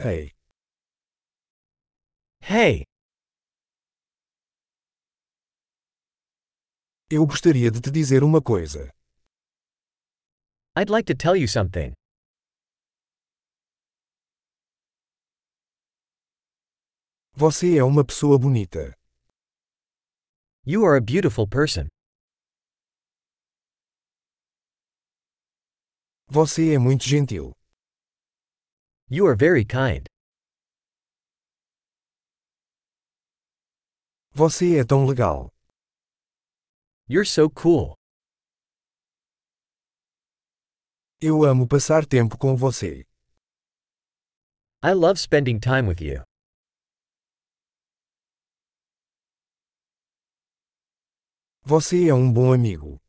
Hey, Hey, eu gostaria de te dizer uma coisa. I'd like to tell you something. Você é uma pessoa bonita. You are a beautiful person. Você é muito gentil. You are very kind. Você é tão legal. You're so cool. Eu amo passar tempo com você. I love spending time with you. Você é um bom amigo.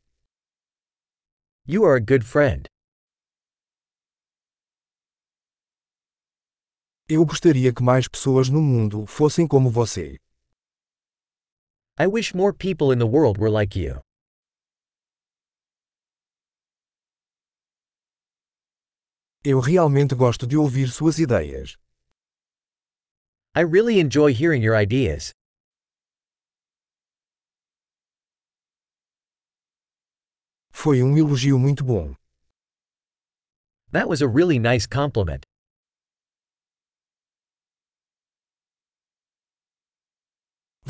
You are a good friend. Eu gostaria que mais pessoas no mundo fossem como você. I wish more people in the world were like you. Eu realmente gosto de ouvir suas ideias. I really enjoy hearing your ideas. Foi um elogio muito bom. That was a really nice compliment.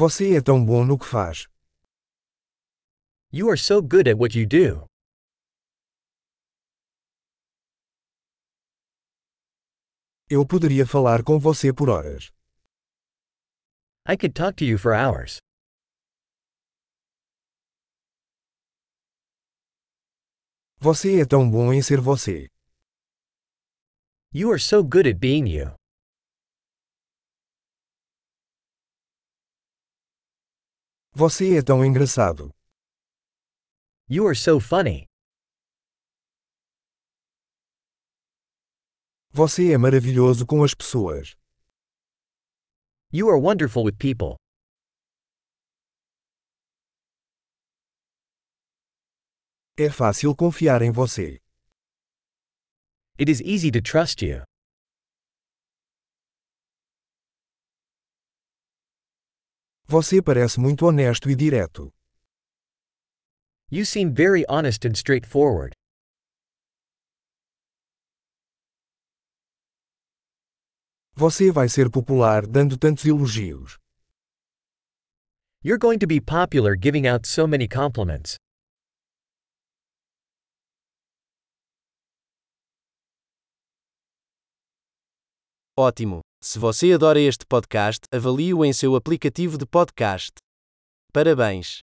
Você é tão bom no que faz. You are so good at what you do. Eu poderia falar com você por horas. I could talk to you for hours. Você é tão bom em ser você. You are so good at being you. Você é tão engraçado. You are so funny. Você é maravilhoso com as pessoas. You are wonderful with people. É fácil confiar em você. It is easy to trust you. Você parece muito honesto e direto. You seem very honest and straightforward. Você vai ser popular dando tantos elogios. You're going to be popular giving out so many compliments. Ótimo! Se você adora este podcast, avalie-o em seu aplicativo de podcast. Parabéns!